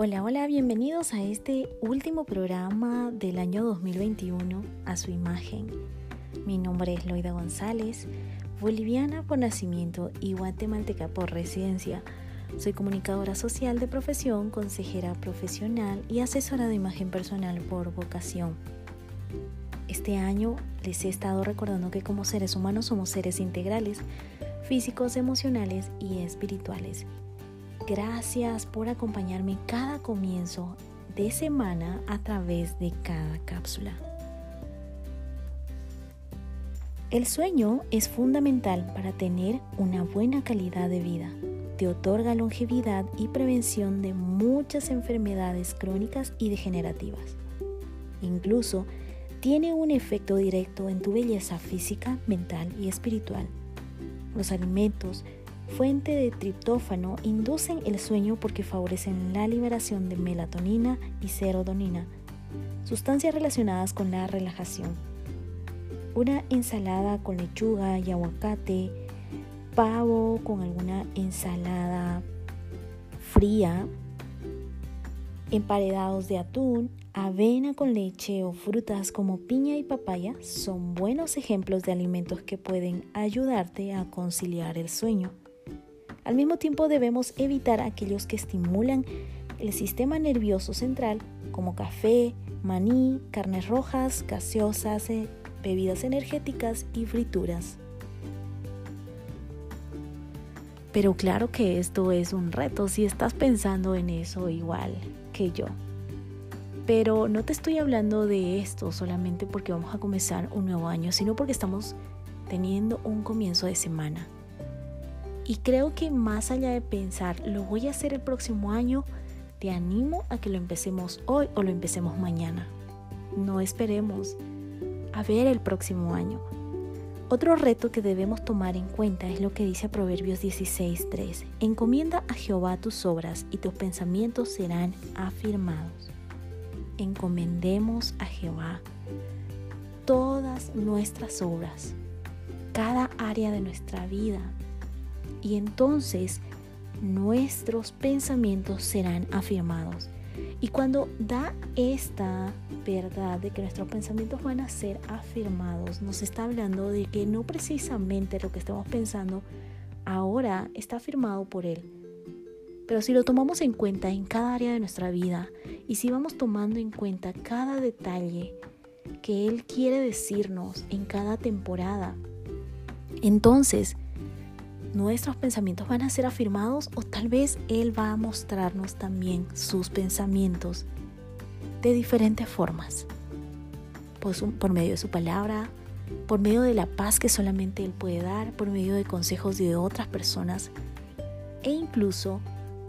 Hola, hola, bienvenidos a este último programa del año 2021, a su imagen. Mi nombre es Loida González, boliviana por nacimiento y guatemalteca por residencia. Soy comunicadora social de profesión, consejera profesional y asesora de imagen personal por vocación. Este año les he estado recordando que como seres humanos somos seres integrales, físicos, emocionales y espirituales Gracias por acompañarme cada comienzo de semana a través de cada cápsula. El sueño es fundamental para tener una buena calidad de vida. Te otorga longevidad y prevención de muchas enfermedades crónicas y degenerativas. Incluso tiene un efecto directo en tu belleza física, mental y espiritual. Los alimentos fuente de triptófano inducen el sueño porque favorecen la liberación de melatonina y serotonina, sustancias relacionadas con la relajación. Una ensalada con lechuga y aguacate, pavo con alguna ensalada fría, emparedados de atún, avena con leche o frutas como piña y papaya son buenos ejemplos de alimentos que pueden ayudarte a conciliar el sueño. Al mismo tiempo debemos evitar aquellos que estimulan el sistema nervioso central, como café, maní, carnes rojas, gaseosas, eh, bebidas energéticas y frituras. Pero claro que esto es un reto si estás pensando en eso igual que yo. Pero no te estoy hablando de esto solamente porque vamos a comenzar un nuevo año, sino porque estamos teniendo un comienzo de semana. Y creo que más allá de pensar, lo voy a hacer el próximo año, te animo a que lo empecemos hoy o lo empecemos mañana. No esperemos a ver el próximo año. Otro reto que debemos tomar en cuenta es lo que dice Proverbios 16:3. Encomienda a Jehová tus obras y tus pensamientos serán afirmados. Encomendemos a Jehová todas nuestras obras, cada área de nuestra vida, y entonces nuestros pensamientos serán afirmados. Y cuando da esta verdad de que nuestros pensamientos van a ser afirmados, nos está hablando de que no precisamente lo que estamos pensando ahora está afirmado por Él. Pero si lo tomamos en cuenta en cada área de nuestra vida y si vamos tomando en cuenta cada detalle que Él quiere decirnos en cada temporada, entonces nuestros pensamientos van a ser afirmados o tal vez Él va a mostrarnos también sus pensamientos de diferentes formas. Por, medio de su palabra, por medio de la paz que solamente Él puede dar, por medio de consejos de otras personas e incluso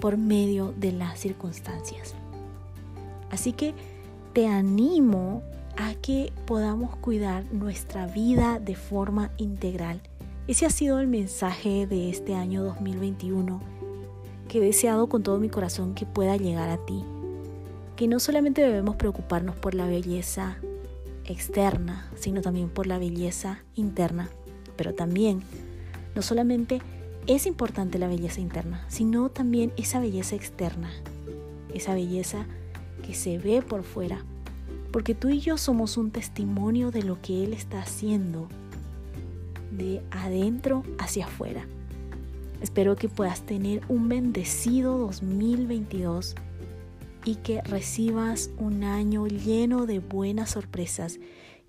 por medio de las circunstancias. Así que te animo a que podamos cuidar nuestra vida de forma integral ese ha sido el mensaje de este año 2021 que he deseado con todo mi corazón que pueda llegar a ti. Que no solamente debemos preocuparnos por la belleza externa, sino también por la belleza interna. Pero también, no solamente es importante la belleza interna, sino también esa belleza externa, esa belleza que se ve por fuera. Porque tú y yo somos un testimonio de lo que Él está haciendo de adentro hacia afuera. Espero que puedas tener un bendecido 2022 y que recibas un año lleno de buenas sorpresas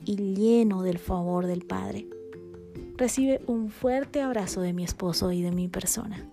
y lleno del favor del Padre. Recibe un fuerte abrazo de mi esposo y de mi persona.